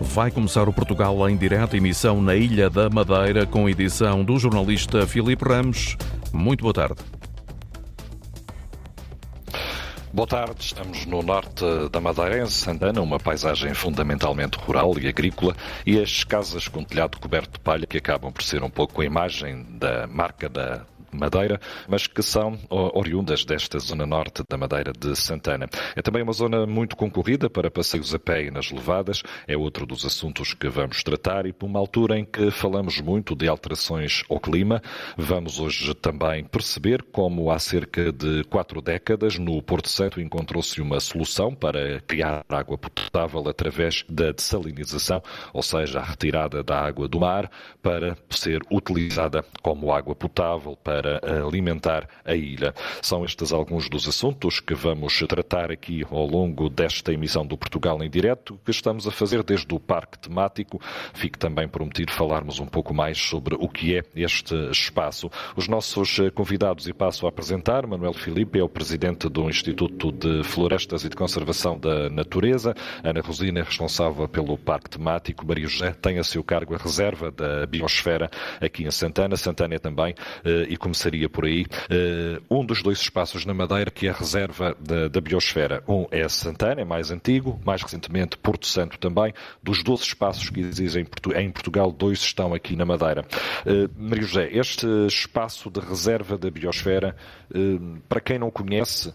Vai começar o Portugal em direta emissão na Ilha da Madeira com edição do jornalista Filipe Ramos. Muito boa tarde. Boa tarde, estamos no norte da Madeira, em Santana, uma paisagem fundamentalmente rural e agrícola, e as casas com telhado coberto de palha que acabam por ser um pouco a imagem da marca da Madeira, mas que são oriundas desta zona norte da Madeira de Santana. É também uma zona muito concorrida para passeios a pé e nas levadas, é outro dos assuntos que vamos tratar e por uma altura em que falamos muito de alterações ao clima, vamos hoje também perceber como há cerca de quatro décadas no Porto Santo encontrou-se uma solução para criar água potável através da dessalinização, ou seja, a retirada da água do mar para ser utilizada como água potável para para alimentar a ilha. São estes alguns dos assuntos que vamos tratar aqui ao longo desta emissão do Portugal em Direto, que estamos a fazer desde o Parque Temático. Fique também prometido falarmos um pouco mais sobre o que é este espaço. Os nossos convidados, e passo a apresentar, Manuel Filipe é o presidente do Instituto de Florestas e de Conservação da Natureza, Ana Rosina é responsável pelo Parque Temático, Maria José tem a seu cargo a reserva da Biosfera aqui em Santana. Santana é também, eh, e como começaria por aí. Uh, um dos dois espaços na Madeira que é a reserva da, da biosfera. Um é Santana, é mais antigo, mais recentemente Porto Santo também. Dos 12 espaços que existem em Portugal, dois estão aqui na Madeira. Uh, Maria José, este espaço de reserva da biosfera, uh, para quem não conhece,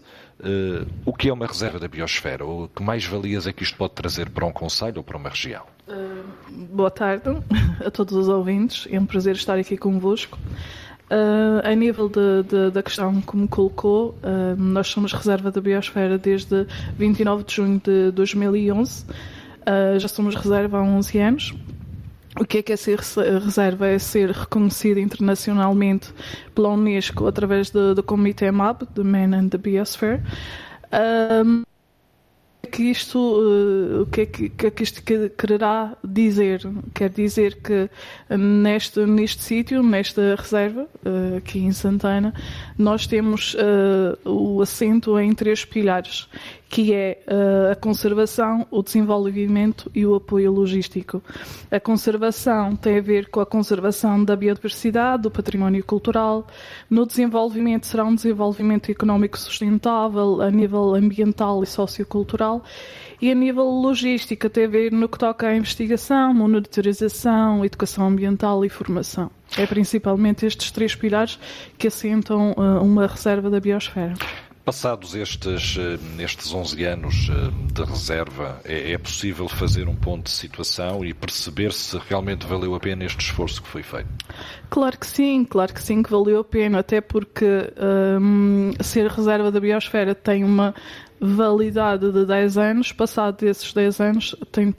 o que é uma reserva da biosfera? O que mais valias é que isto pode trazer para um conselho ou para uma região? Boa tarde a todos os ouvintes. É um prazer estar aqui convosco. Uh, a nível de, de, da questão que me colocou, uh, nós somos reserva da Biosfera desde 29 de junho de 2011. Uh, ah, já somos reserva há 11 anos. O que é que é ser reserva? É ser reconhecida internacionalmente pela Unesco através do, do Comitê MAB, the Man and the Biosphere que isto, uh, o que é que, que, é que isto quererá dizer? Quer dizer que neste, neste sítio, nesta reserva, uh, aqui em Santana, nós temos uh, o assento em três pilares, que é uh, a conservação, o desenvolvimento e o apoio logístico. A conservação tem a ver com a conservação da biodiversidade, do património cultural. No desenvolvimento será um desenvolvimento económico sustentável a nível ambiental e sociocultural. E a nível logístico tem a ver no que toca à investigação, monitorização, educação ambiental e formação. É principalmente estes três pilares que assentam uh, uma reserva da biosfera. Passados estes, eh, estes 11 anos eh, de reserva, é, é, possível fazer um ponto de situação e perceber se realmente valeu a pena este esforço que foi feito? Claro que sim, claro que sim que valeu a pena, até porque um, ser reserva da biosfera tem uma validade de 10 anos, passado esses 10 anos tem,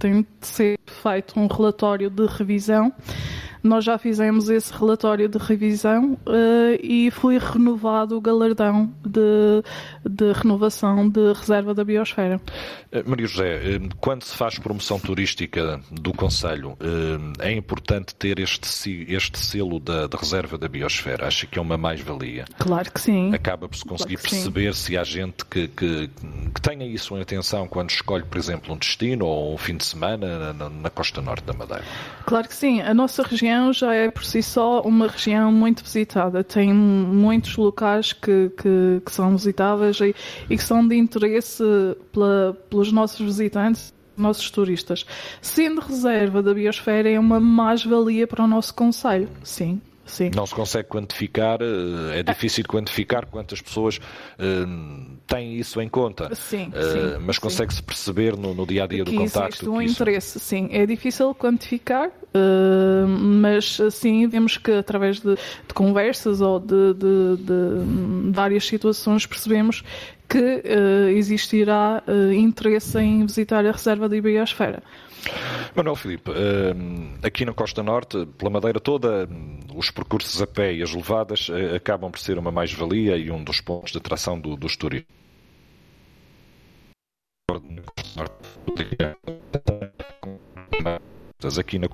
tem de ser feito um relatório de revisão nós já fizemos esse relatório de revisão uh, e foi renovado o galardão de, de, renovação de reserva da biosfera. Eh, Maria José, eh, quando se faz promoção turística do Conselho, é importante ter este, este selo da, da reserva da biosfera? Acha que é uma mais-valia? Claro que sim. Acaba por se conseguir claro perceber sim. se há gente que, que, que, tenha isso em atenção quando escolhe, por exemplo, um destino ou um fim de semana na, na costa norte da Madeira? Claro que sim. A nossa região região já é por si só uma região muito visitada. Tem muitos locais que, que, que são visitáveis e, e, que são de interesse pela, pelos nossos visitantes nossos turistas. Sendo reserva da biosfera é uma mais-valia para o nosso Conselho, sim. Sim. Não se consegue quantificar, eh, é difícil quantificar quantas pessoas uh, têm isso em conta. Sim, uh, sim Mas consegue-se perceber no, no, dia a dia do contacto. Existe um interesse, isso... sim. É difícil quantificar, uh, mas sim, vemos que através de, de conversas ou de, de, de, várias situações percebemos que existirá interesse em visitar a reserva da Ibiosfera. Manuel Filipe, ehm, aqui na Costa Norte, pela Madeira toda, os percursos a pé e as levadas eh, acabam por ser uma mais-valia e um dos pontos de atração do, dos turistas. Aqui na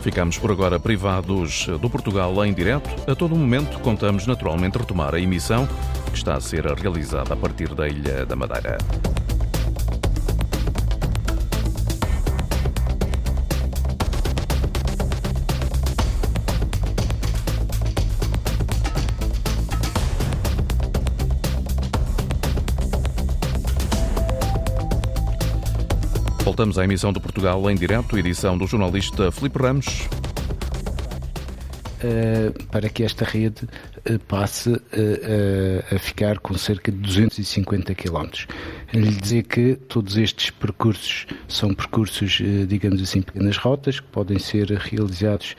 Ficamos por agora privados do Portugal em direto. A todo momento contamos naturalmente retomar a emissão que está a ser realizada a partir da Ilha da Madeira. Voltamos à emissão do Portugal em direto, edição do jornalista Filipe Ramos. Uh, para que esta rede passe uh, a ficar com cerca de 250 km. Lhe dizer que todos estes percursos são percursos, digamos assim, pequenas rotas, que podem ser realizados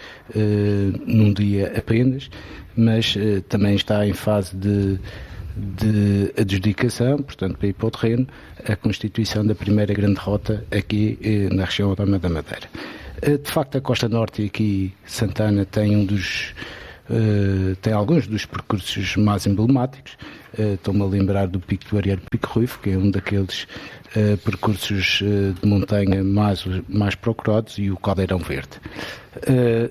num dia apenas, mas também está em fase de de adjudicação, portanto, para ir para o terreno, a constituição da primeira grande rota aqui eh, na região autónoma da Madeira. Eh, de facto, a Costa Norte aqui, Santana, tem um dos Uh, tem alguns dos percursos mais emblemáticos. Uh, Estou-me a lembrar do Pico do Arieiro Pico Ruivo, que é um daqueles uh, percursos de montanha mais, mais procurados, e o Caldeirão Verde.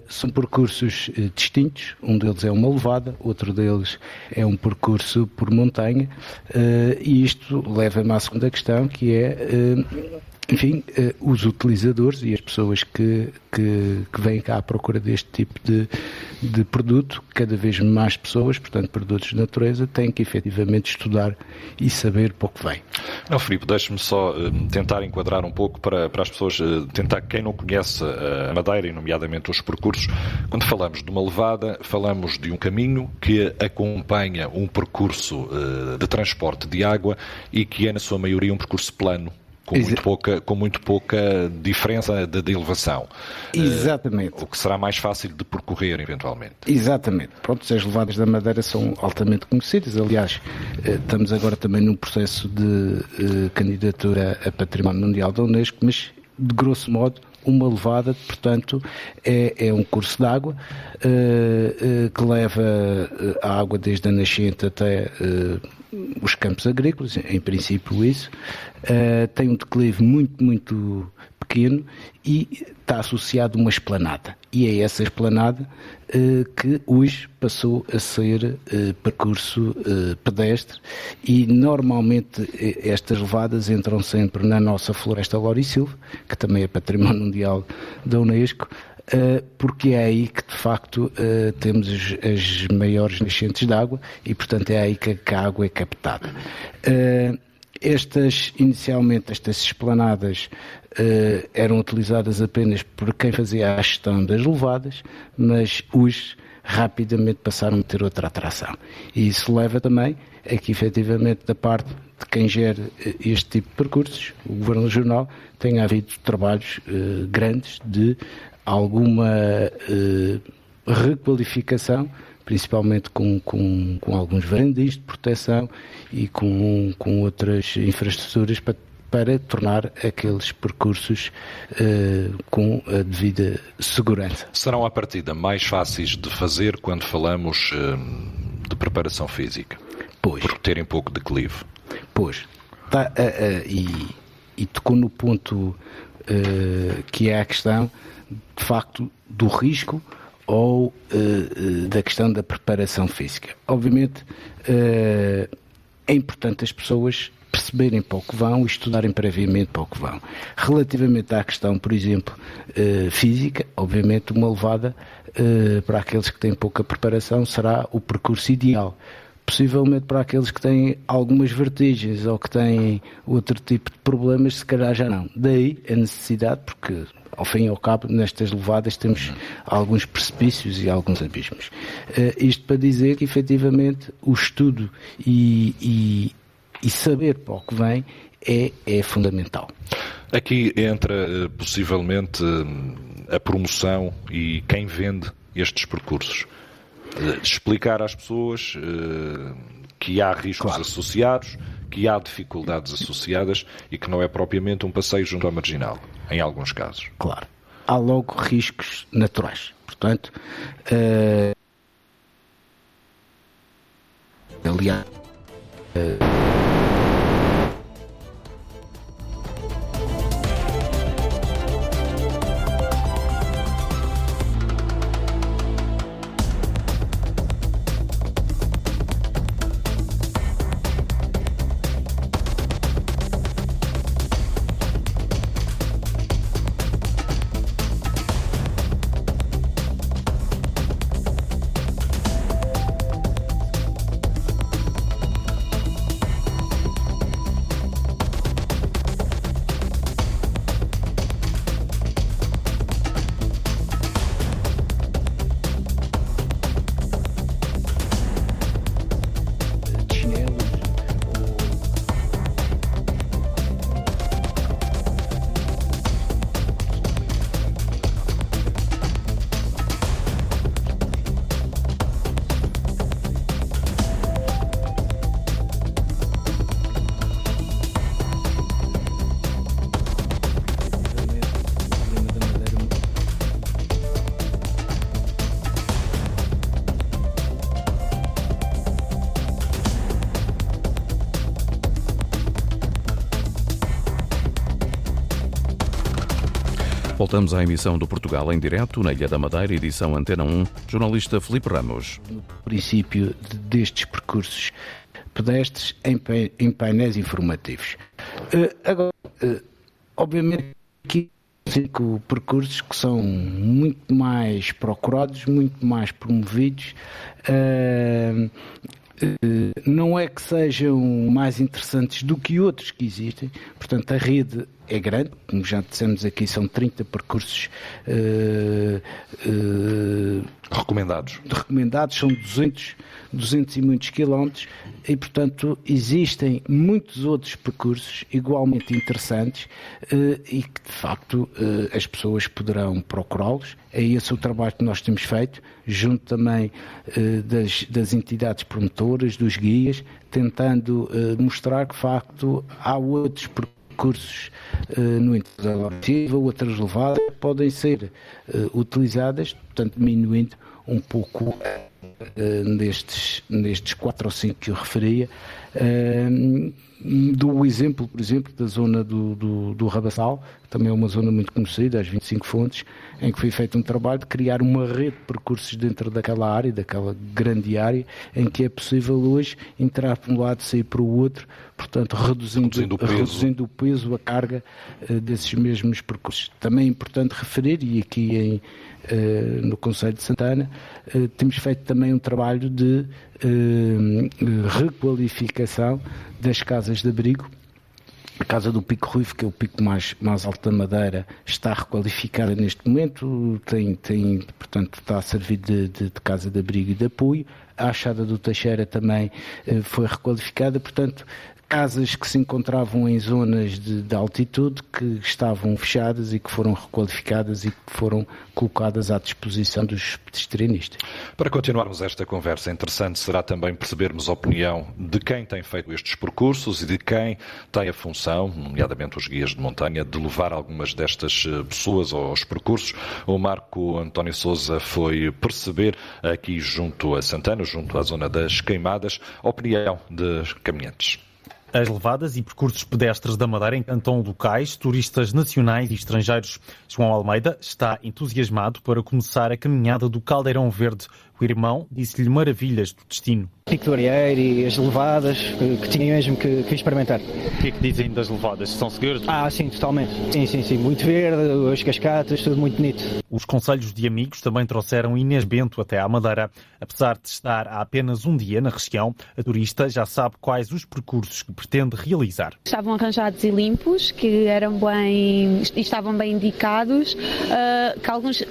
são percursos distintos, um deles é uma levada, outro deles é um percurso por montanha, e isto leva-me à segunda questão, que é enfim, uh, os utilizadores e as pessoas que, que, que, vêm cá à procura deste tipo de, de produto, cada vez mais pessoas, portanto, produtos de natureza, têm que efetivamente estudar e saber para o que vem. Não, Filipe, deixe-me só uh, tentar enquadrar um pouco para, para as pessoas, uh, tentar, quem não conhece a Madeira, e nomeadamente os percursos, quando falamos de uma levada, falamos de um caminho que acompanha um percurso de transporte de água e que é, na sua maioria, um percurso plano com muito, pouca, com muito pouca diferença de, de elevação. Exatamente. Uh, o que será mais fácil de percorrer, eventualmente. Exatamente. Pronto, as levadas da Madeira são altamente conhecidas. Aliás, uh, estamos agora também num processo de uh, candidatura a Património Mundial da Unesco, mas, de grosso modo, uma levada, portanto, é, é um curso de água que leva a água desde a nascente até os campos agrícolas, em princípio isso, uh, tem um declive muito, muito pequeno e está associado a uma esplanada. E é essa esplanada uh, que hoje passou a ser uh, percurso pedestre e normalmente estas levadas entram sempre na nossa floresta Silva, que também é património mundial da Unesco, porque é aí que de facto eh, temos as maiores nascentes de água e portanto é aí que a água é captada. Eh, estas, inicialmente, estas esplanadas eram utilizadas apenas por quem fazia a gestão das levadas, mas hoje rapidamente passaram a ter outra atração. E isso leva também a que, efetivamente, da parte de quem gera este tipo de percursos, o Governo Regional, tenha havido trabalhos grandes de alguma uh, requalificação, principalmente com, com, com alguns varandis de proteção e com, com outras infraestruturas para, para tornar aqueles percursos uh, com a devida segurança. Serão, à partida, mais fáceis de fazer quando falamos uh, de preparação física? Pois. Por terem pouco declive? Pois. Tá, e, e tocou no ponto que é a questão de facto, do risco ou uh, da questão da preparação física. Obviamente, uh, é importante as pessoas perceberem para o que vão e estudarem previamente para o que vão. Relativamente à questão, por exemplo, uh, física, obviamente uma levada para aqueles que têm pouca preparação será o percurso ideal possivelmente para aqueles que têm algumas vertigens ou que têm outro tipo de problemas, se calhar já não. Daí a necessidade, porque ao fim e ao cabo, nestas levadas temos alguns precipícios e alguns abismos. Uh, isto para dizer que, efetivamente, o estudo e, e, e saber para o que vem é, é fundamental. Aqui entra, eh, possivelmente, a promoção e quem vende estes percursos. Eh, explicar às pessoas que há riscos claro. associados, que há dificuldades associadas e que não é propriamente um passeio junto ao marginal em alguns casos. Claro. Há logo riscos naturais. Portanto, uh... aliás, uh... Voltamos à emissão do Portugal em direto, na Ilha da Madeira, edição Antena 1, jornalista Felipe Ramos. No princípio destes percursos pedestres em, painéis informativos. Uh, agora, uh, obviamente que cinco percursos que são muito mais procurados, muito mais promovidos. Uh, não é que sejam mais interessantes do que outros que existem, portanto, a rede é grande, como já dissemos aqui, são 30 percursos uh, uh, recomendados. Recomendados, são 200, 200 e muitos quilómetros, e portanto existem muitos outros percursos igualmente interessantes uh, e que de facto as pessoas poderão procurá-los. É esse o trabalho que nós temos feito, junto também das, das entidades promotoras, dos guias, tentando mostrar que de facto há outros percursos recursos uh, no interior da outras levadas podem ser uh, utilizadas, portanto, diminuindo um pouco nestes, nestes quatro ou cinco que eu referia. Uh, dou o exemplo, por exemplo, da zona do, do, do Rabassal, que também é uma zona muito conhecida, as 25 fontes, em que foi feito um trabalho de criar uma rede de percursos dentro daquela área, daquela grande área, em que é possível hoje entrar para um lado e sair para o outro, portanto, reduzindo, reduzindo, o, peso. reduzindo o peso, a carga uh, desses mesmos percursos. Também é importante referir, e aqui em, uh, no Conselho de Santana, uh, temos feito também um trabalho de requalificação das casas de abrigo. A Casa do Pico Ruivo, que é o pico mais, mais alto da Madeira, está requalificada neste momento, tem, tem, portanto, está a servir de, de, de casa de abrigo e de apoio. A Achada do Teixeira também foi requalificada, portanto, casas que se encontravam em zonas de, de, altitude que estavam fechadas e que foram requalificadas e que foram colocadas à disposição dos pedestrianistas. Para continuarmos esta conversa, interessante será também percebermos a opinião de quem tem feito estes percursos e de quem tem a função, nomeadamente os guias de montanha, de levar algumas destas eh, pessoas aos percursos. O Marco António Souza foi perceber aqui junto a Santana, junto à zona das Queimadas, a opinião de caminhantes. As levadas e percursos pedestres da Madeira encantam locais, turistas nacionais e estrangeiros. João Almeida está entusiasmado para começar a caminhada do Caldeirão Verde. O irmão disse-lhe maravilhas do destino. Pico do Arieiro e as levadas, que, tinha mesmo que, que, experimentar. O que é que dizem das levadas? São seguras? Ah, sim, totalmente. Sim, sim, sim. Muito verde, as cascatas, tudo muito bonito. Os conselhos de amigos também trouxeram Inês Bento até à Madeira. Apesar de estar há apenas um dia na região, a turista já sabe quais os percursos que pretende realizar. Estavam arranjados e limpos, que eram bem, estavam bem indicados, uh, que alguns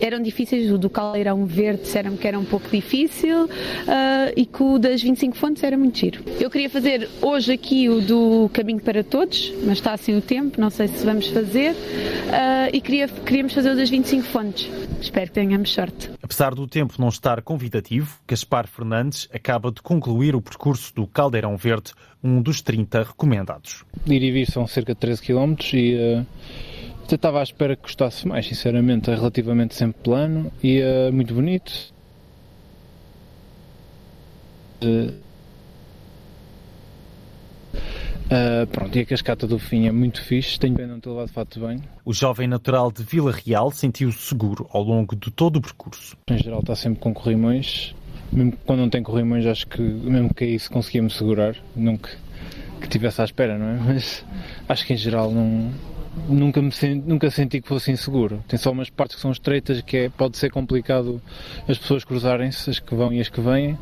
eram difíceis, o do Caldeirão Verde disseram que era um pouco difícil uh, e que o das 25 fontes era muito giro. Eu queria fazer hoje aqui o do Caminho para Todos, mas está assim o tempo, não sei se vamos fazer, uh, e queria, queríamos fazer o das 25 fontes. Espero que tenhamos sorte. Apesar do tempo não estar convidativo, Gaspar Fernandes acaba de concluir o percurso do Caldeirão Verde, um dos 30 recomendados. Ir e vir são cerca de 13 km e uh, até estava à espera que gostasse mais, sinceramente. É relativamente sempre plano e uh, muito bonito. Uh, pronto, e a cascata do fim é muito fixe, tenho pena não ter levado fato de banho. O jovem natural de Vila Real sentiu-se seguro ao longo de todo o percurso. Em geral está sempre com corrimões, mesmo quando não tem corrimões acho que mesmo que isso conseguia-me segurar, nunca que tivesse à espera, não é? Mas acho que em geral não, nunca, me senti, nunca senti que fosse inseguro. Tem só umas partes que são estreitas que é, pode ser complicado as pessoas cruzarem-se, as que vão e as que vêm,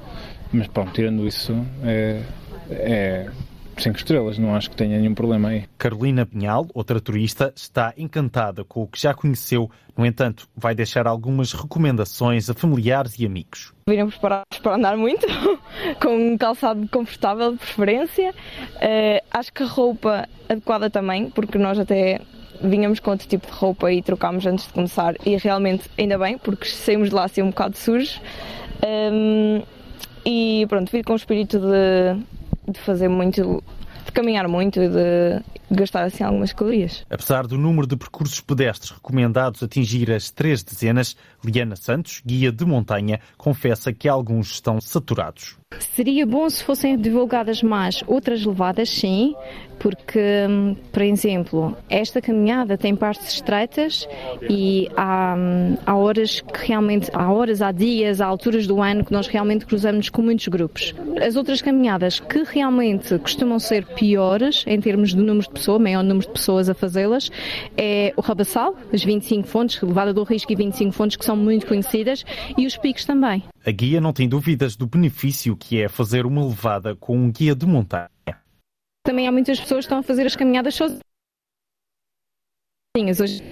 mas pronto, tirando isso, é, é cinco estrelas, não acho que tenha nenhum problema aí. Carolina Pinhal, outra turista, está encantada com o que já conheceu, no entanto, vai deixar algumas recomendações a familiares e amigos. Virem preparados para andar muito, com um calçado confortável de preferência. Uh, acho que a roupa adequada também, porque nós até vinhamos com outro tipo de roupa e trocámos antes de começar e realmente ainda bem, porque saímos de lá assim um bocado sujos. Um, ehm, e pronto, vir com o espírito de de fazer muito, de caminhar muito e de gastar assim algumas calorias. Apesar do número de percursos pedestres recomendados atingir as três dezenas, Liana Santos, guia de montanha, confessa que alguns estão saturados. Seria bom se fossem divulgadas mais outras levadas, sim, porque, hum, por exemplo, esta caminhada tem partes estreitas e há, hum, há horas que realmente, há horas, há dias, há alturas do ano que nós realmente cruzamos com muitos grupos. As outras caminhadas que realmente costumam ser piores em termos de número de pessoas, maior número de pessoas a fazê-las, é o Rabassal, as 25 fontes, Levada do Risco e 25 fontes que são muito conhecidas, e os picos também. A guia não tem dúvidas do benefício que é fazer uma levada com um guia de montanha. Também há muitas pessoas que estão a fazer as caminhadas sozinhas. Hoje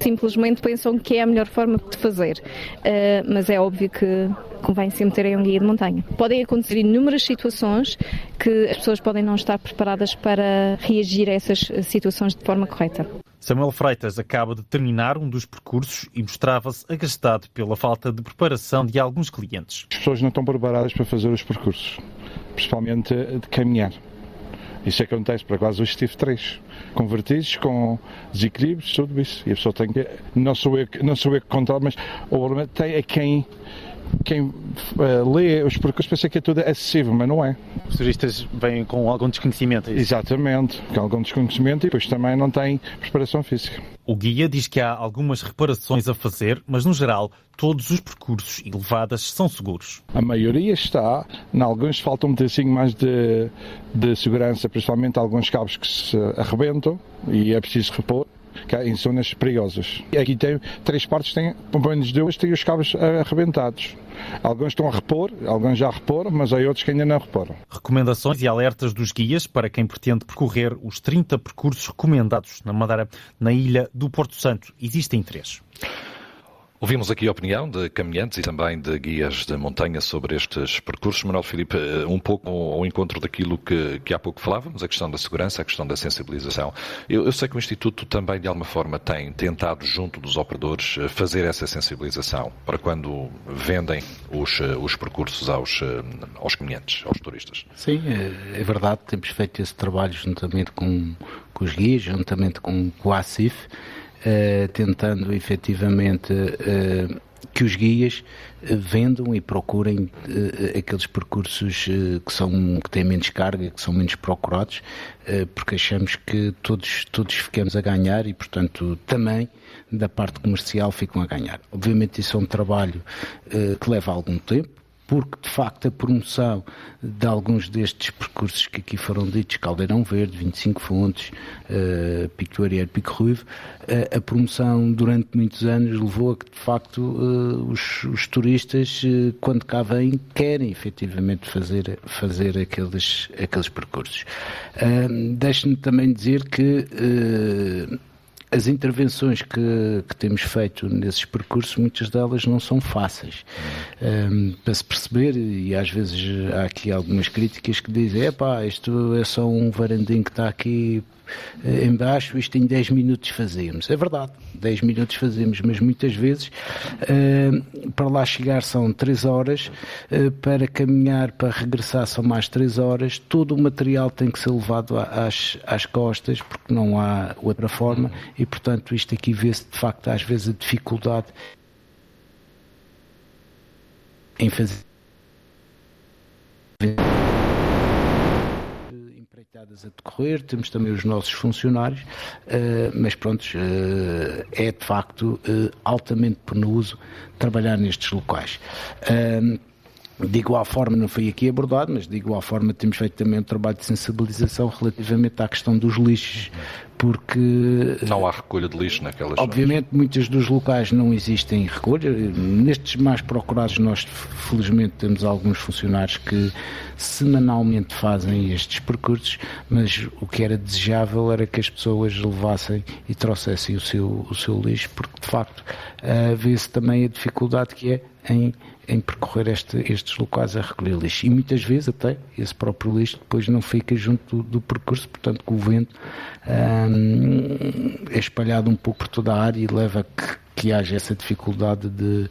simplesmente pensam que é a melhor forma de fazer. Uh, mas é óbvio que convém sempre terem um guia de montanha. Podem acontecer inúmeras situações que as pessoas podem não estar preparadas para reagir a essas situações de forma correta. Samuel Freitas acaba de terminar um dos percursos e mostrava-se agastado pela falta de preparação de alguns clientes. As pessoas não estão preparadas para fazer os percursos, principalmente de caminhar. Isso acontece, para quase hoje tive três convertidos com desequilíbrios, tudo isso. E a pessoa tem que. Não sou eu, não sou eu que controlo, mas o tem a quem quem uh, lê os percursos pensa que é tudo acessível, mas não é. Os turistas vêm com algum desconhecimento. É Exatamente, com algum desconhecimento e depois também não têm preparação física. O guia diz que há algumas reparações a fazer, mas no geral todos os percursos e levadas são seguros. A maioria está, em alguns falta um pedacinho mais de, de segurança, principalmente alguns cabos que se arrebentam e é preciso repor em zonas perigosas. Aqui tem três partes, tem, pelo menos duas, têm os cabos arrebentados. Alguns estão a repor, alguns já reporam, mas há outros que ainda não reporam. Recomendações e alertas dos guias para quem pretende percorrer os 30 percursos recomendados na Madeira, na ilha do Porto Santo. Existem três. Ouvimos aqui a opinião de caminhantes e também de guias de montanha sobre estes percursos. Manuel Filipe, eh, um pouco ao encontro daquilo que, que há pouco falávamos, a questão da segurança, a questão da sensibilização. Eu, eu, sei que o Instituto também, de alguma forma, tem tentado, junto dos operadores, eh, fazer essa sensibilização para quando vendem os, eh, os percursos aos, aos caminhantes, aos turistas. Sim, é, é verdade. Temos feito esse trabalho juntamente com, com os guias, juntamente com, com a ACIF tentando efetivamente uh, que os guias eh, vendam e procurem uh, aqueles percursos que, são, que têm menos carga, que são menos procurados, uh, porque achamos que todos, todos ficamos a ganhar e, portanto, também da parte comercial ficam a ganhar. Obviamente isso é um trabalho que leva algum tempo, porque de facto a promoção de alguns destes percursos que aqui foram ditos, Caldeirão Verde, 25 Fontes, uh, Pico do Arieiro, Pico Ruivo, uh, a promoção durante muitos anos levou a que de facto uh, os, os, turistas, uh, quando cá vêm, querem efetivamente fazer, fazer aqueles, aqueles percursos. Uh, Deixe-me também dizer que as intervenções que, que, temos feito nesses percursos, muitas delas não são fáceis. Um, para se perceber, e às vezes há aqui algumas críticas que dizem: é pá, isto é só um varandinho que está aqui eh, embaixo, isto em 10 minutos fazemos. É verdade, 10 minutos fazemos, mas muitas vezes uh, para lá chegar são 3 horas, uh, para caminhar, para regressar são mais 3 horas, todo o material tem que ser levado às, às costas, porque não há outra forma, e portanto isto aqui vê-se de facto às vezes a dificuldade em fazer a decorrer, temos também os nossos funcionários, uh, mas pronto, uh, é de facto uh, altamente penoso trabalhar nestes locais. De igual forma, não foi aqui abordado, mas de igual forma temos feito também um trabalho de sensibilização relativamente à questão dos lixos, porque... Não há recolha de lixo naquelas Obviamente, zonas. muitos dos locais não existem recolha. Nestes mais procurados, nós felizmente temos alguns funcionários que semanalmente fazem estes percursos, mas o que era desejável era que as pessoas levassem e trouxessem o seu, o seu lixo, porque de facto vê-se também a dificuldade que é em em percorrer este, estes locais a recolher lixo. E muitas vezes até esse próprio lixo depois não fica junto do, do percurso, portanto o vento hum, é espalhado um pouco por toda a área e leva a que, que haja essa dificuldade de,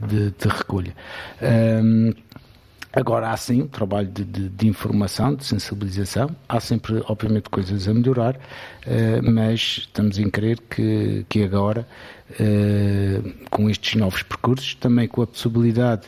de, de recolha. Hum, Agora há sim um trabalho de, de, de, informação, de sensibilização, há sempre, obviamente, coisas a melhorar, uh, mas estamos em crer que, que agora uh, com estes novos percursos, também com a possibilidade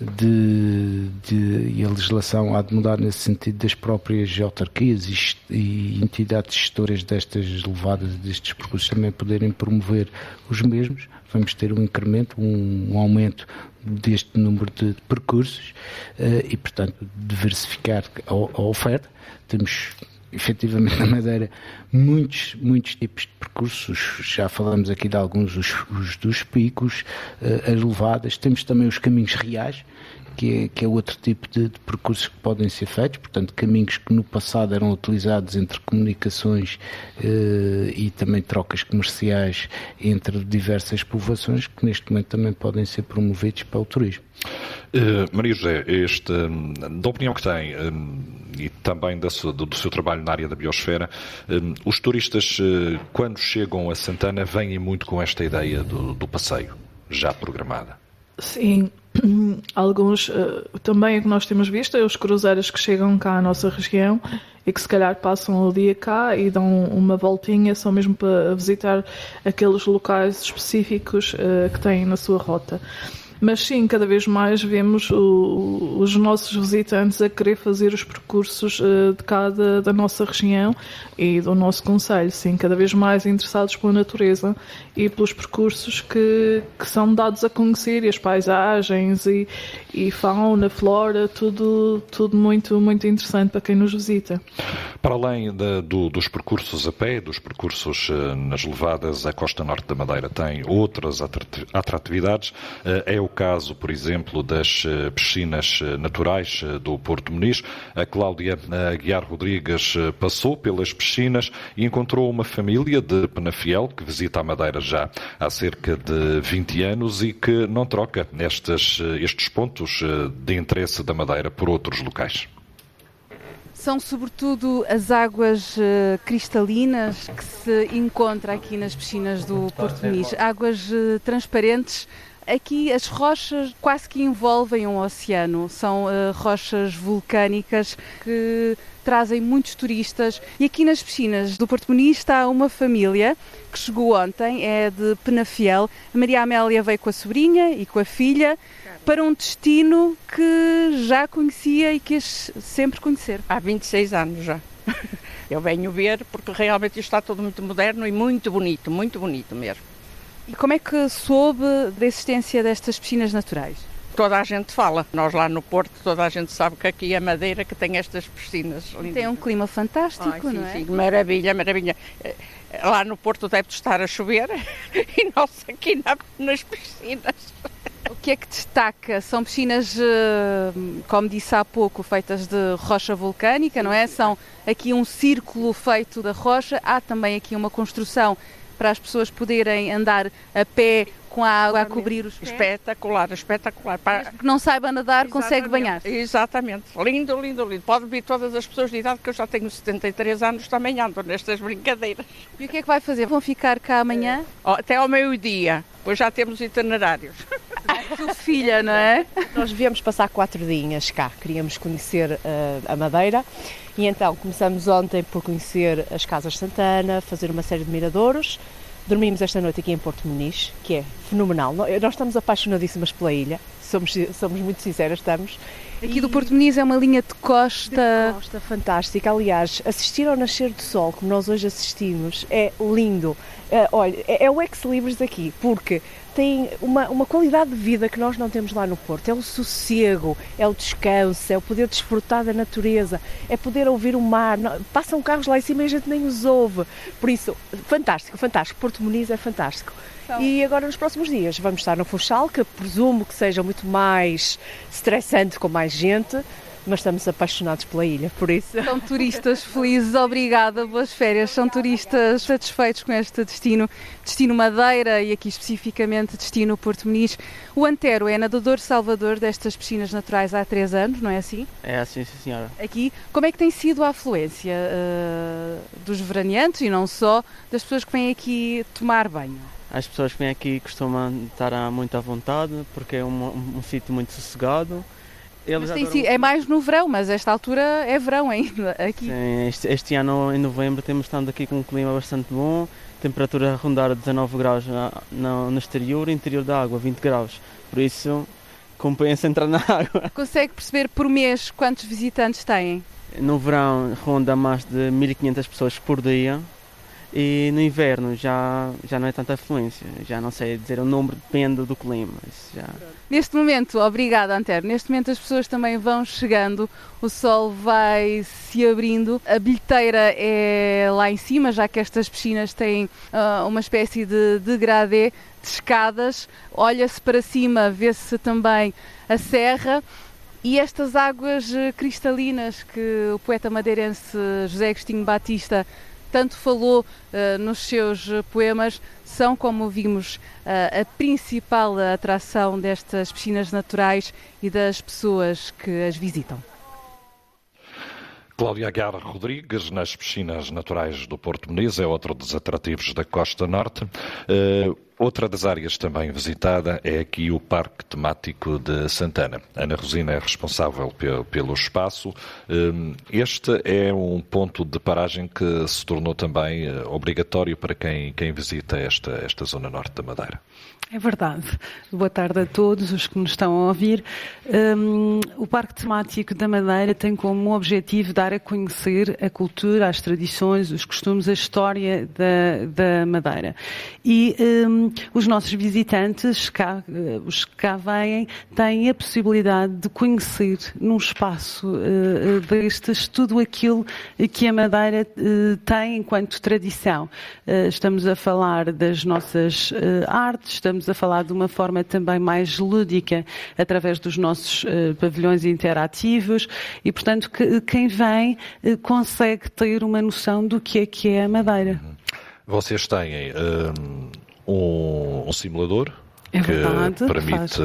de, de e a legislação há de mudar nesse sentido das próprias autarquias e, e entidades gestoras destas levadas, destes percursos, também poderem promover os mesmos. Vamos ter um incremento, um, um aumento deste número de percursos uh, e, portanto, diversificar a, a oferta. Temos efetivamente na Madeira muitos, muitos tipos de percursos, já falamos aqui de alguns, os, os dos picos, uh, as levadas, temos também os caminhos reais, que é, que é outro tipo de, de, percursos que podem ser feitos, portanto, caminhos que no passado eram utilizados entre comunicações uh, e também trocas comerciais entre diversas povoações, que neste momento também podem ser promovidos para o turismo. Uh, Maria José, este, da opinião que tem um, e também do, do, seu trabalho na área da biosfera, um, os turistas, uh, quando chegam a Santana, vêm muito com esta ideia do, do passeio já programada? Sim, alguns uh, também o que nós temos visto é os cruzeiros que chegam cá à nossa região e que se calhar passam o dia cá e dão uma voltinha só mesmo para visitar aqueles locais específicos uh, que têm na sua rota. Mas sim, cada vez mais vemos o, os nossos visitantes a querer fazer os percursos uh, de cada da nossa região e do nosso conselho, sim, cada vez mais interessados pela natureza e pelos percursos que, que são dados a conhecer e as paisagens e, e fauna, flora, tudo, tudo muito, muito interessante para quem nos visita. Para além do, dos percursos a pé, dos percursos uh, nas levadas, a costa norte da Madeira tem outras atratividades. Uh, é o caso, por exemplo, das eh, piscinas eh, naturais eh, do Porto Muniz. A Cláudia Aguiar Rodrigues passou pelas piscinas e encontrou uma família de Penafiel que visita a Madeira já há cerca de 20 anos e que não troca estes, estes pontos de interesse da Madeira por outros locais são sobretudo as águas cristalinas que se encontra aqui nas piscinas do Porto Muniz. Águas transparentes Aqui as rochas quase que envolvem um oceano, são uh, rochas vulcânicas que trazem muitos turistas. E aqui nas piscinas do Porto Muniz está uma família que chegou ontem, é de Penafiel. A Maria Amélia veio com a sobrinha e com a filha para um destino que já conhecia e quis sempre conhecer. Há 26 anos já. Eu venho ver porque realmente está tudo muito moderno e muito bonito, muito bonito mesmo. E como é que soube da existência destas piscinas naturais? Toda a gente fala. Nós lá no Porto, toda a gente sabe que aqui é Madeira que tem estas piscinas. Tem um clima fantástico, Ai, sim, não é? Sim, maravilha, maravilha. Eh, lá no Porto deve estar a chover e nós aqui na, nas piscinas. O que é que destaca? São piscinas, eh, como disse há pouco, feitas de rocha vulcânica, não é? São aqui um círculo feito da rocha. Há também aqui uma construção para as pessoas poderem andar a pé com a água a cobrir os pés. Espetacular, espetacular. Mesmo que não saiba nadar, Exatamente. consegue banhar. Exatamente. Lindo, lindo, lindo. Pode vir todas as pessoas de idade, que eu já tenho 73 anos, também ando nestas brincadeiras. E o que é que vai fazer? Vão ficar cá amanhã? Até ao meio-dia, pois já temos itinerários. Sua filha, não é? Nós viemos passar quatro dias cá, queríamos conhecer uh, a Madeira e então começamos ontem por conhecer as Casas Santana, fazer uma série de miradouros. Dormimos esta noite aqui em Porto Muniz, que é fenomenal. Nós estamos apaixonadíssimas pela ilha, somos, somos muito sinceras, estamos. Aqui do Porto Muniz é uma linha de costa. De costa fantástica. Aliás, assistir ao nascer do sol, como nós hoje assistimos, é lindo. Uh, olha, é, é o ex-libris aqui, porque tem uma, uma qualidade de vida que nós não temos lá no Porto. É o sossego, é o descanso, é o poder desfrutar da natureza, é poder ouvir o mar. Passam carros lá em cima e a gente nem os ouve. Por isso, fantástico, fantástico. Porto Muniz é fantástico. Então... E agora nos próximos dias vamos estar no Funchal, que presumo que seja muito mais estressante com mais gente, mas estamos apaixonados pela ilha, por isso. São turistas felizes, obrigada, boas férias. São turistas satisfeitos com este destino, destino Madeira e aqui especificamente destino Porto Muniz. O Antero é nadador salvador destas piscinas naturais há três anos, não é assim? É assim, sim senhora. Aqui, como é que tem sido a afluência uh, dos veraneantes e não só, das pessoas que vêm aqui tomar banho? As pessoas que vêm aqui costumam estar muito à vontade porque é um, um, um sítio muito sossegado Eles adoram- é mais no verão, mas esta altura é verão ainda aqui. Sim, este, este ano, em novembro, temos estado aqui com um clima bastante bom, temperatura a rondar 19 graus na, na- no exterior interior da água, 20 graus. Por isso, compensa entrar na água. Consegue perceber por mês quantos visitantes têm? No verão, ronda mais de 1500 pessoas por dia e no inverno já, já não é tanta afluência. Já não sei dizer o número, depende do clima. Já... Neste momento, obrigada Antero, neste momento as pessoas também vão chegando, o sol vai se abrindo, a bilheteira é lá em cima, já que estas piscinas têm ah, uma espécie de degradê de escadas, olha-se para cima, vê-se também a serra e estas águas eh, cristalinas que o poeta madeirense José Agostinho Batista tanto falou eh, nos seus poemas, são, como vimos, eh, a principal atração destas piscinas naturais e das pessoas que as visitam. Cláudia Aguiar Rodrigues, nas piscinas naturais do Porto Muniz, é outro dos atrativos da Costa Norte. Eh, outra das áreas também visitada é aqui o Parque Temático de Santana. Ana Rosina é responsável pe- pelo espaço. Eh, este é um ponto de paragem que se tornou também eh, obrigatório para quem, quem visita esta, esta zona norte da Madeira. É verdade. Boa tarde a todos os que nos estão a ouvir. Hum, o Parque Temático da Madeira tem como objetivo dar a conhecer a cultura, as tradições, os costumes, a história da, da Madeira. E hum, os nossos visitantes, cá, eh, os que cá vêm, têm a possibilidade de conhecer num espaço eh, destes tudo aquilo que a Madeira eh, tem enquanto tradição. Eh, Estamos a falar das nossas artes, estamos a falar de uma forma também mais lúdica, através dos nossos eh, pavilhões interativos, e portanto que- quem vem eh, consegue ter uma noção do que é que é a Madeira. Vocês têm hum, um, um simulador É que verdade, permite, faz.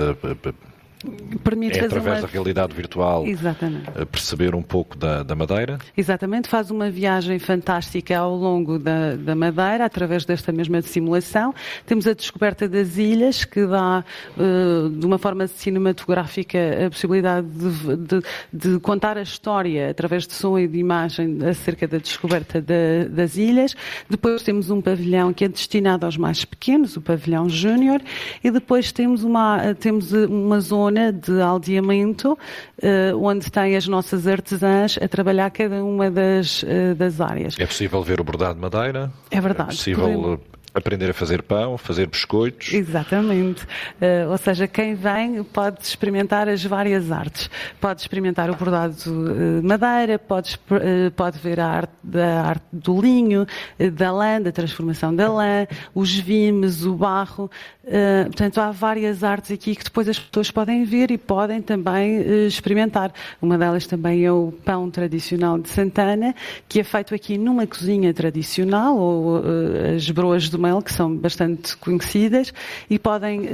Eh, Permite é através uma- da realidade virtual Exatamente. eh, perceber um pouco da, da Madeira. Exatamente, faz uma viagem fantástica ao longo da, da Madeira, através desta mesma simulação. Temos a descoberta das ilhas, que dá, eh, de uma forma cinematográfica, a possibilidade de, de- de contar a história através de som e de imagem acerca da descoberta da- das ilhas. Depois temos um pavilhão que é destinado aos mais pequenos, o pavilhão Júnior, e depois temos uma, temos uma zona de aldeamento, eh, onde tem as nossas artesãs a trabalhar cada uma das, eh, das áreas. É possível ver o bordado de Madeira. É verdade. É possível aprender a fazer pão, fazer biscoitos. Exatamente. Eh, ou seja, quem vem pode experimentar as várias artes. Pode experimentar o bordado de madeira, pode, eh, pode ver a arte da arte do linho, eh, da lã, da transformação da lã, os vimes, o barro. Eh, portanto, há várias artes aqui que depois as pessoas podem ver e podem também eh, experimentar. Uma delas também é o pão tradicional de Santana, que é feito aqui numa cozinha tradicional, ou eh, as broas do que são bastante conhecidas, e podem eh,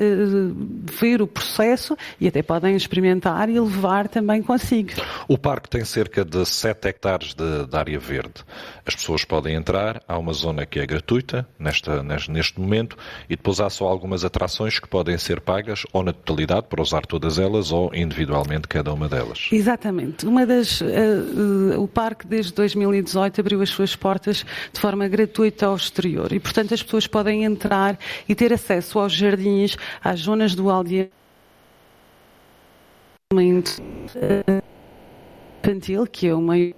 ver o processo e até podem experimentar e levar também consigo. O parque tem cerca de 7 hectares de, de área verde. As pessoas podem entrar, há uma zona que é gratuita nesta, neste, neste momento e depois há só algumas atrações que podem ser pagas ou na totalidade para usar todas elas ou individualmente cada uma delas. Exatamente. Uma das, eh, eh, o parque desde 2018 abriu as suas portas de forma gratuita ao exterior e, portanto, as pessoas podem entrar e ter acesso aos jardins, às zonas do aldeamento eh, infantil, que é o maior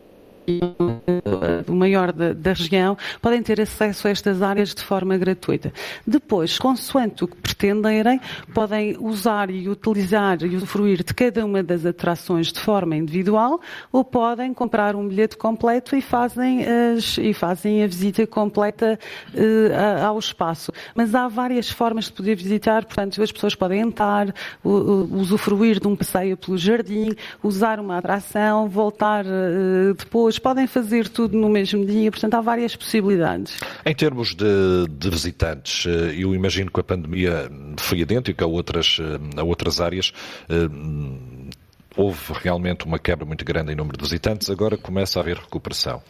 o maior da, da região, podem ter acesso a estas áreas de forma gratuita. Depois, consoante o que pretenderem, podem usar e utilizar e usufruir de cada uma das atrações de forma individual ou podem comprar um bilhete completo e fazem, as, e fazem a visita completa a- ao espaço. Mas há várias formas de poder visitar, portanto, as pessoas podem entrar, usufruir de um passeio pelo jardim, usar uma atração, voltar eh, depois, podem fazer tudo no mesmo dia, portanto, há várias possibilidades. Em termos de, de visitantes, eh, eu imagino que a pandemia foi idêntica a outras, eh, a outras áreas. eh, Houve realmente uma quebra muito grande em número de visitantes, agora começa a haver recuperação.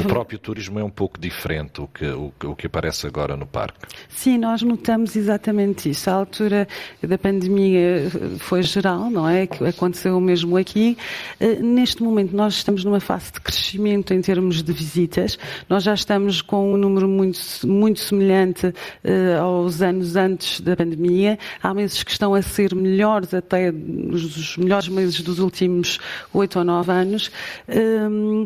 O próprio turismo é um pouco diferente o que, o, o que aparece agora no parque. Sim, nós notamos exatamente isso. A altura da pandemia foi geral, não é? Que aconteceu mesmo aqui. Eh, neste momento nós estamos numa fase de crescimento em termos de visitas. Nós já estamos com um número muito, muito semelhante uh, aos anos antes da pandemia. Há meses que estão a ser melhores até os melhores meses dos últimos oito ou nove anos. Um,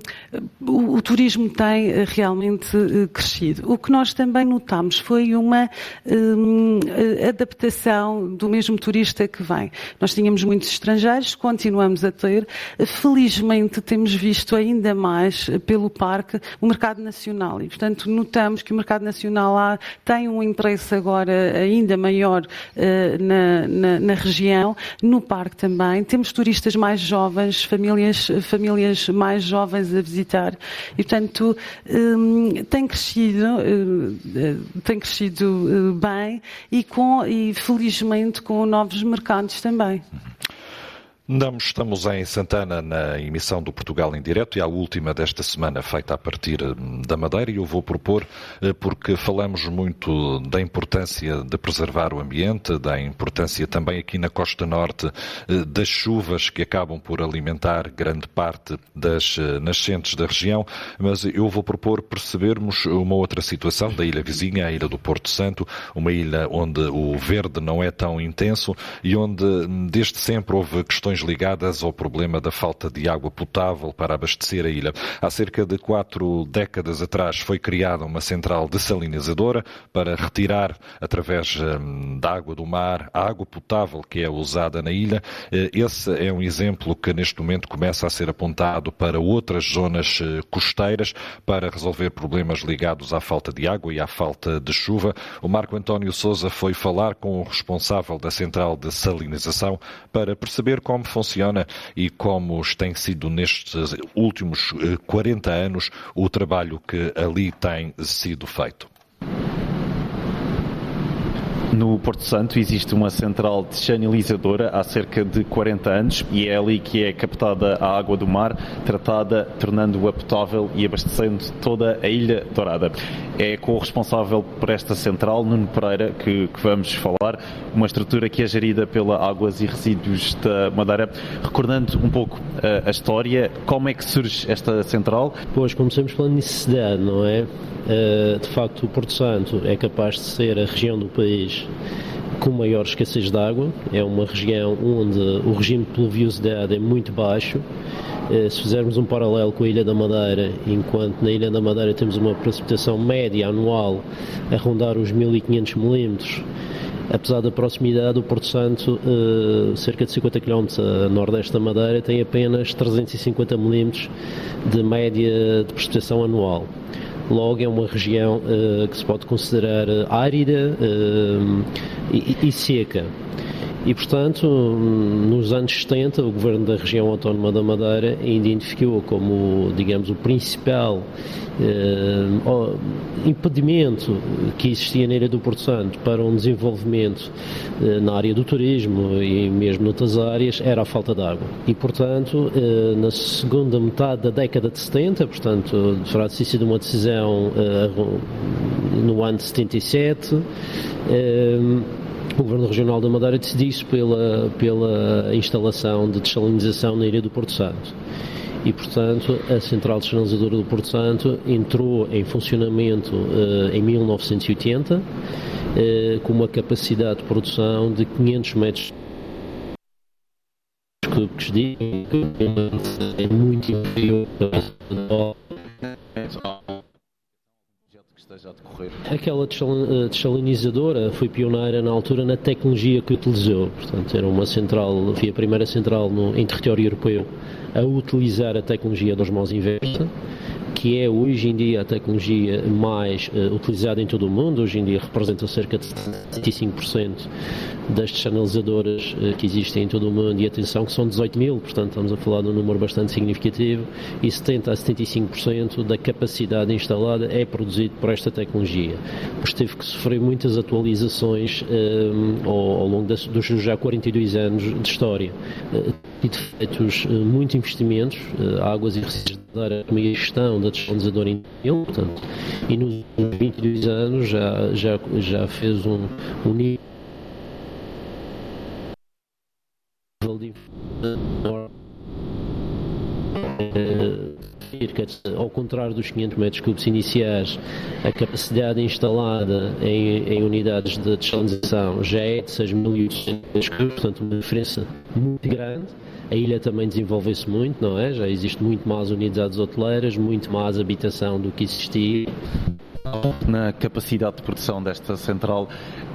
o, o, turismo tem eh, realmente uh, crescido. O que nós também notamos foi uma um, adaptação do mesmo turista que vem. Nós tínhamos muitos estrangeiros, continuamos a ter. Felizmente temos visto ainda mais pelo parque o mercado nacional e, portanto, notamos que o mercado nacional lá tem um interesse agora ainda maior uh, na, na, na, região, no parque também. Temos turistas mais jovens, famílias, famílias mais jovens a visitar e, portanto, um, tem crescido, uh, tem crescido bem e, com, e felizmente com novos mercados também. Não estamos em Santana na emissão do Portugal em Direto e a última desta semana feita a partir hum, da Madeira e eu vou propor, eh, porque falamos muito da importância de preservar o ambiente, da importância também aqui na Costa Norte eh, das chuvas que acabam por alimentar grande parte das eh, nascentes da região, mas eu vou propor percebermos uma outra situação da ilha vizinha, a ilha do Porto Santo, uma ilha onde o verde não é tão intenso e onde hum, desde sempre houve questões questões ligadas ao problema da falta de água potável para abastecer a ilha. Há cerca de quatro décadas atrás foi criada uma central desalinizadora para retirar, através hum, da água do mar, a água potável que é usada na ilha. Eh, esse é um exemplo que neste momento começa a ser apontado para outras zonas eh, costeiras para resolver problemas ligados à falta de água e à falta de chuva. O Marco António Souza foi falar com o responsável da central de salinização para perceber como funciona e como tem sido nestes últimos 40 eh, anos o trabalho que ali tem sido feito. No Porto Santo existe uma central desanalizadora há cerca de 40 anos e é ali que é captada a água do mar, tratada, tornando-a potável e abastecendo toda a Ilha Dourada. É com o responsável por esta central, Nuno Pereira, que, que vamos falar, uma estrutura que é gerida pela Águas e Resíduos da Madeira. Recordando um pouco a, eh, a história, como é que surge esta central? Pois, começamos pela necessidade, não é? Uh, de facto, o Porto Santo é capaz de ser a região do país com maior escassez de água. É uma região onde o regime de pluviosidade é muito baixo. Eh, se fizermos um paralelo com a Ilha da Madeira, enquanto na Ilha da Madeira temos uma precipitação média anual a rondar os 1500 milímetros, apesar da proximidade, o Porto Santo, eh, cerca de 50 km a nordeste da Madeira, tem apenas 350 milímetros de média de precipitação anual. Logo, é uma região uh, que se pode considerar eh, árida uh, e, e, seca. E, portanto, nos anos 70, o governo da região autónoma da Madeira identificou como, digamos, o principal eh, impedimento que existia na Ilha do Porto Santo para um desenvolvimento eh, na área do turismo e mesmo noutras áreas era a falta de água. E, portanto, eh, na segunda metade da década de 70, portanto, terá sido uma decisão eh, no ano de 77, o Governo Regional da Madeira decidiu-se pela, pela instalação de desalinização na Ilha do Porto Santo. E, portanto, a Central Desalinizadora do Porto Santo entrou em funcionamento uh, em 1980 uh, com uma capacidade de produção de 500 metros cúbicos de é muito inferior esteja a decorrer? Aquela eh, desalinizadora foi pioneira na altura na tecnologia que utilizou. Portanto, era uma central, foi a primeira central no, em território europeu a utilizar a tecnologia dos mãos inversa que é hoje em dia a tecnologia mais uh, utilizada em todo o mundo, hoje em dia representa cerca de 75% das desanalizadoras eh, que existem em todo o mundo, e atenção que são 18 mil, portanto estamos a falar de um número bastante significativo, e 70 a 75% da capacidade instalada é produzido por esta tecnologia. Pois teve que sofrer muitas atualizações um, ao, ao, longo das, dos já 42 anos de história. Uh, e de feitos uh, muitos investimentos, uh, águas e resíduos de área, como a gestão da desanalizadora em portanto, e nos 22 anos já, já, já fez um, um nível de ao contrário dos 500 metros cúbicos iniciais, a capacidade instalada em, em unidades de desalinização já é de 6.800 metros cúbicos, portanto uma diferença muito grande. A ilha também desenvolveu-se muito, não é? Já existe muito mais unidades hoteleiras, muito mais habitação do que existia na capacidade de produção desta central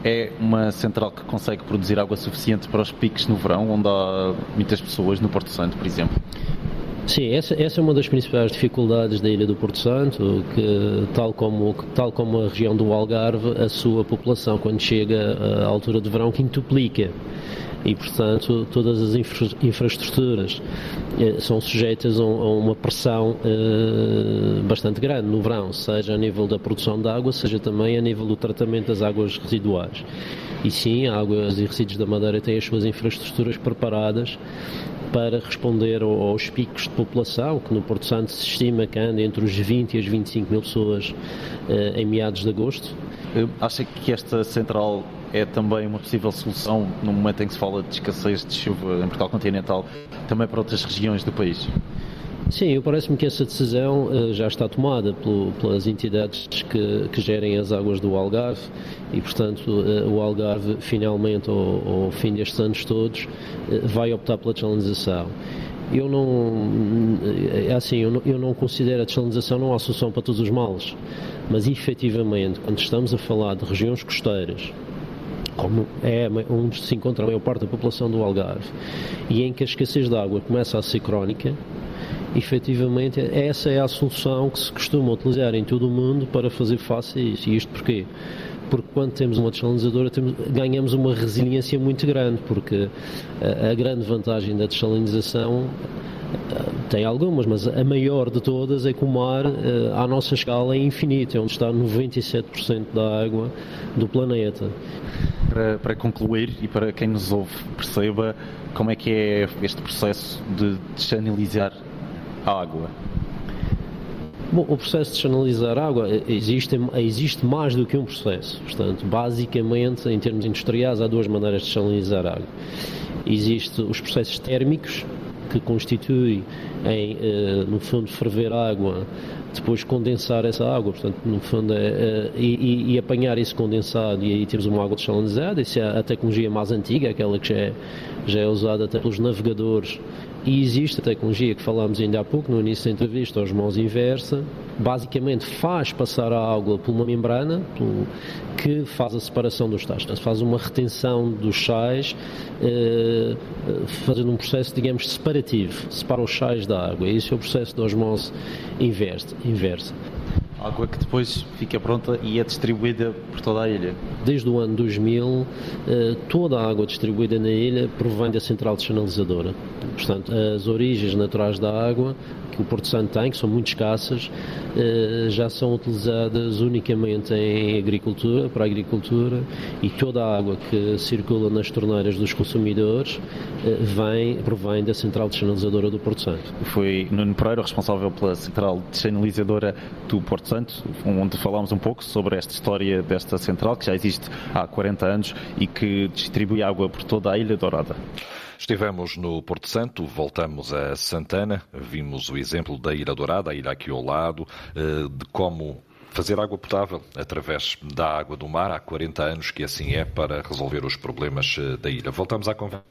é uma central que consegue produzir água suficiente para os picos no verão, onde há muitas pessoas no Porto Santo, por exemplo? Sim, essa, essa é uma das principais dificuldades da Ilha do Porto Santo, que tal como, tal como a região do Algarve, a sua população, quando chega à altura de verão, quintuplica e, portanto, todas as infra infraestruturas eh, são sujeitas a, a uma pressão eh, bastante grande no verão, seja a nível da produção de água, seja também a nível do tratamento das águas residuais. E sim, Águas e Resíduos da Madeira têm as suas infraestruturas preparadas para responder aos picos de população, que no Porto Santo se estima que anda entre os 20 e as 25 mil pessoas eh, em meados de agosto. Acha que esta central é também uma possível solução no momento em que se fala de escassez de chuva em Portugal continental, também para outras regiões do país? Sim, parece-me que essa decisão uh, já está tomada pelas entidades que, que, gerem as águas do Algarve e, portanto, uh, o Algarve, finalmente, ao, ao, fim destes anos todos, uh, vai optar pela desalinização. Eu não, é assim, eu não, eu não considero a desalinização não a solução para todos os males, mas efetivamente, quando estamos a falar de regiões costeiras, como é onde se encontra a maior parte da população do Algarve, e em que a escassez de água começa a ser crónica, efetivamente essa é a solução que se costuma utilizar em todo o mundo para fazer face a isso. E isto porquê? Porque quando temos uma desalinizadora temos, ganhamos uma resiliência muito grande, porque a, a grande vantagem da desalinização tem algumas, mas a maior de todas é que o mar, eh, à nossa escala, é infinito, é onde está 97% da água do planeta. Para, para, concluir e para quem nos ouve perceba como é que é este processo de desanalizar a água. Bom, o processo de chanalizar água eh, existe, existe mais do que um processo. Portanto, basicamente, em termos industriais, há duas maneiras de chanalizar água. Existem os processos térmicos, que constitui em, uh, no fundo, ferver água, depois condensar essa água, portanto, no fundo, é, uh, e, e, apanhar esse condensado, e aí temos uma água desalinizada, isso é a tecnologia mais antiga, aquela que já é, já é usada até pelos navegadores e existe a tecnologia que falámos ainda há pouco, no início da entrevista, os mãos inversa, basicamente faz passar a água por uma membrana que faz a separação dos tais. faz uma retenção dos sais, eh, fazendo um processo, digamos, separativo, separa os sais da água. Esse é o processo de osmose inversa. Água que depois fica pronta e é distribuída por toda a ilha. Desde o ano 2000, eh, toda a água distribuída na ilha provém da central desanalizadora. Portanto, as origens naturais da água que o Porto Santo tem, que são muito escassas, eh, já são utilizadas unicamente em agricultura, para a agricultura, e toda a água que circula nas torneiras dos consumidores eh, vem, provém da central desanalizadora do Porto Santo. Foi Nuno Pereira responsável pela central desanalizadora do Porto Santo, onde falámos um pouco sobre esta história desta central, que já existe há 40 anos e que distribui água por toda a Ilha Dourada. Estivemos no Porto Santo, voltamos a Santana, vimos o exemplo da Ilha Dourada, a ilha aqui ao lado, eh, de como fazer água potável através da água do mar. Há 40 anos que assim é para resolver os problemas eh, da ilha. Voltamos à conversa.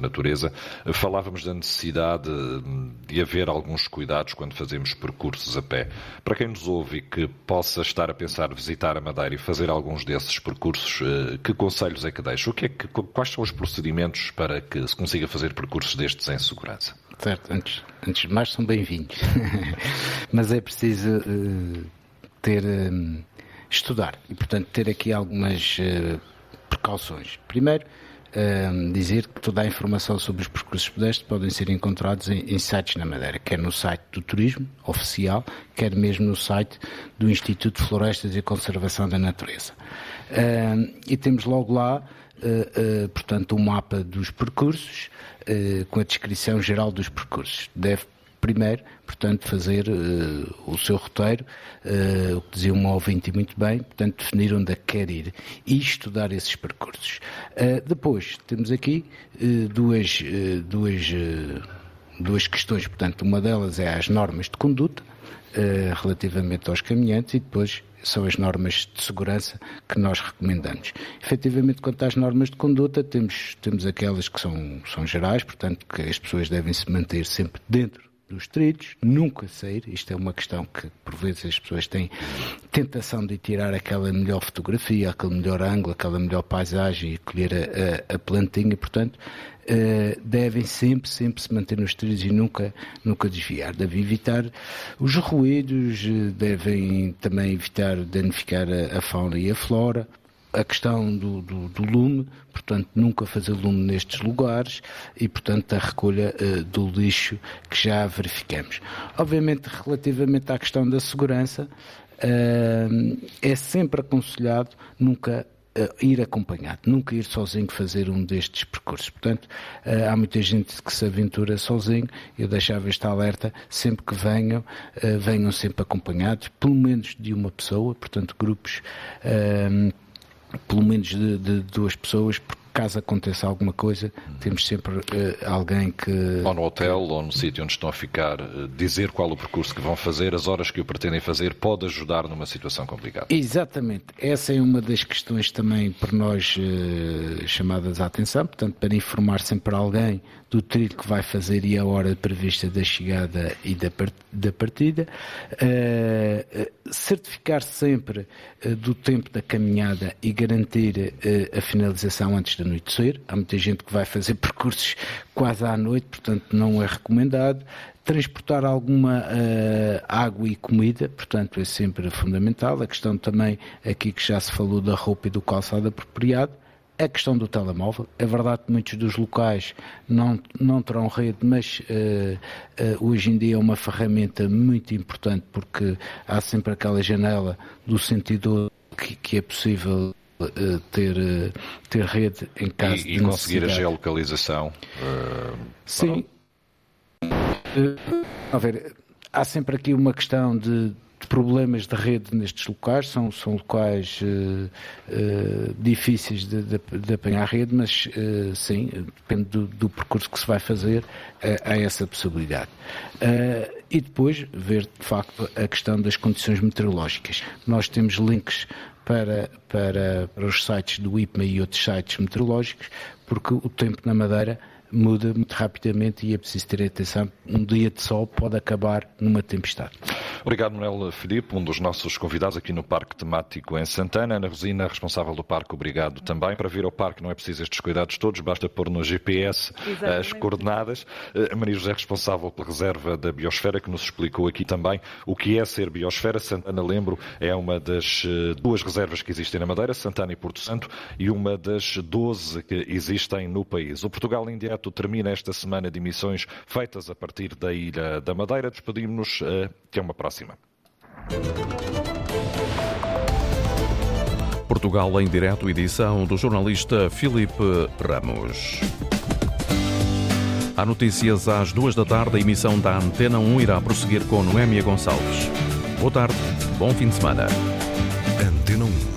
Eh, de natureza, falávamos da necessidade de haver alguns cuidados quando fazemos percursos a pé. Para quem nos ouve e que possa estar a pensar visitar a Madeira e fazer alguns desses percursos, eh, que conselhos é que deixa? O que é que, quais são os procedimentos para que se consiga fazer percursos destes em segurança? Certo, antes, antes de mais são bem-vindos. Mas é preciso uh, ter um, estudar e, portanto, ter aqui algumas uh, precauções. Primeiro, um, dizer que toda a informação sobre os percursos pedestres podem ser encontrados em, em, sites na Madeira, quer no site do turismo oficial, quer mesmo no site do Instituto de Florestas e Conservação da Natureza. Um, e temos logo lá, uh, uh, portanto, um mapa dos percursos uh, com a descrição geral dos percursos. Deve primeiro, portanto, fazer uh, o seu roteiro, uh, o que dizia um ouvinte muito bem, portanto, definir onde é que quer ir e estudar esses percursos. Uh, depois, temos aqui duas, duas, duas questões, portanto, uma delas é as normas de conduta, relativamente aos caminhantes e depois são as normas de segurança que nós recomendamos. Efetivamente, quanto às normas de conduta, temos, temos aquelas que são, são gerais, portanto, que as pessoas devem se manter sempre dentro dos trilhos, nunca sair. Isto é uma questão que, por vezes, as pessoas têm tentação de tirar aquela melhor fotografia, aquele melhor ângulo, aquela melhor paisagem e colher a, a, a plantinha. Portanto, uh, devem sempre, sempre se manter nos trilhos e nunca, nunca desviar. Devem evitar os ruídos, eh, devem também evitar danificar a, a fauna e a flora a questão do, do, do, lume, portanto, nunca fazer lume nestes lugares e, portanto, a recolha uh, do lixo que já verificamos. Obviamente, relativamente à questão da segurança, uh, é sempre aconselhado nunca uh, ir acompanhado, nunca ir sozinho fazer um destes percursos. Portanto, há muita gente que se aventura sozinho, eu deixava este alerta, sempre que venham, venham sempre acompanhados, pelo menos de uma pessoa, portanto, grupos pelo menos de, de duas pessoas, porque caso aconteça alguma coisa, temos sempre uh, alguém que. Ou no hotel, ou no sítio onde estão a ficar, uh, dizer qual o percurso que vão fazer, as horas que o pretendem fazer, pode ajudar numa situação complicada. Exatamente. Essa é uma das questões também por nós uh, chamadas à atenção, portanto, para informar sempre alguém do trilho que vai fazer e a hora prevista da chegada e da, da partida. certificar sempre do tempo da caminhada e garantir a finalização antes da anoitecer. Há muita gente que vai fazer percursos quase à noite, portanto não é recomendado. Transportar alguma uh, água e comida, portanto é sempre fundamental. A questão também aqui que já se falou da roupa e do calçado apropriado. A questão do telemóvel. É verdade que muitos dos locais não, não terão rede, mas uh, uh, hoje em dia é uma ferramenta muito importante porque há sempre aquela janela do sentido que, que é possível eh, ter, ter rede em caso e, de E conseguir a geolocalização. Uh, Sim. Uh, a ver, há sempre aqui uma questão de problemas de rede nestes locais, são, são locais uh, uh, difíceis de, de, de, apanhar rede, mas uh, sim, depende do, do, percurso que se vai fazer, há essa possibilidade. e depois ver de facto a questão das condições meteorológicas. Nós temos links para, para, para os sites do IPMA e outros sites meteorológicos, porque o tempo na Madeira muda muito rapidamente e é preciso ter atenção. Um dia de sol pode acabar numa tempestade. Obrigado, Manuel Filipe, um dos nossos convidados aqui no Parque Temático em Santana. Ana Rosina, responsável do parque, obrigado também. Para vir ao parque não é preciso estes cuidados todos, basta pôr no GPS Exatamente. as coordenadas. A eh, Maria José, responsável pela reserva da biosfera, que nos explicou aqui também o que é ser biosfera. Santana, lembro, é uma das eh, duas reservas que existem na Madeira, Santana e Porto Santo, e uma das 12 que existem no país. O Portugal em direto termina esta semana de emissões feitas a partir da Ilha da Madeira. Despedimos-nos. Até uma próxima próxima. Portugal em direto, edição do jornalista Filipe Ramos. Há notícias às duas da tarde, a emissão da Antena 1 irá prosseguir com Noémia Gonçalves. Boa tarde, bom fim de semana. Antena 1.